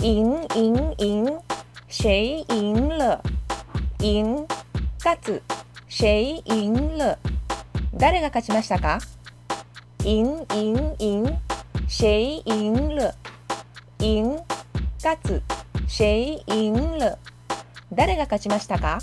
赢赢赢，谁赢了？赢勝つ谁赢了？誰が勝ちましたか？赢赢赢，谁赢了？赢勝つ谁赢了？誰が勝ちましたか？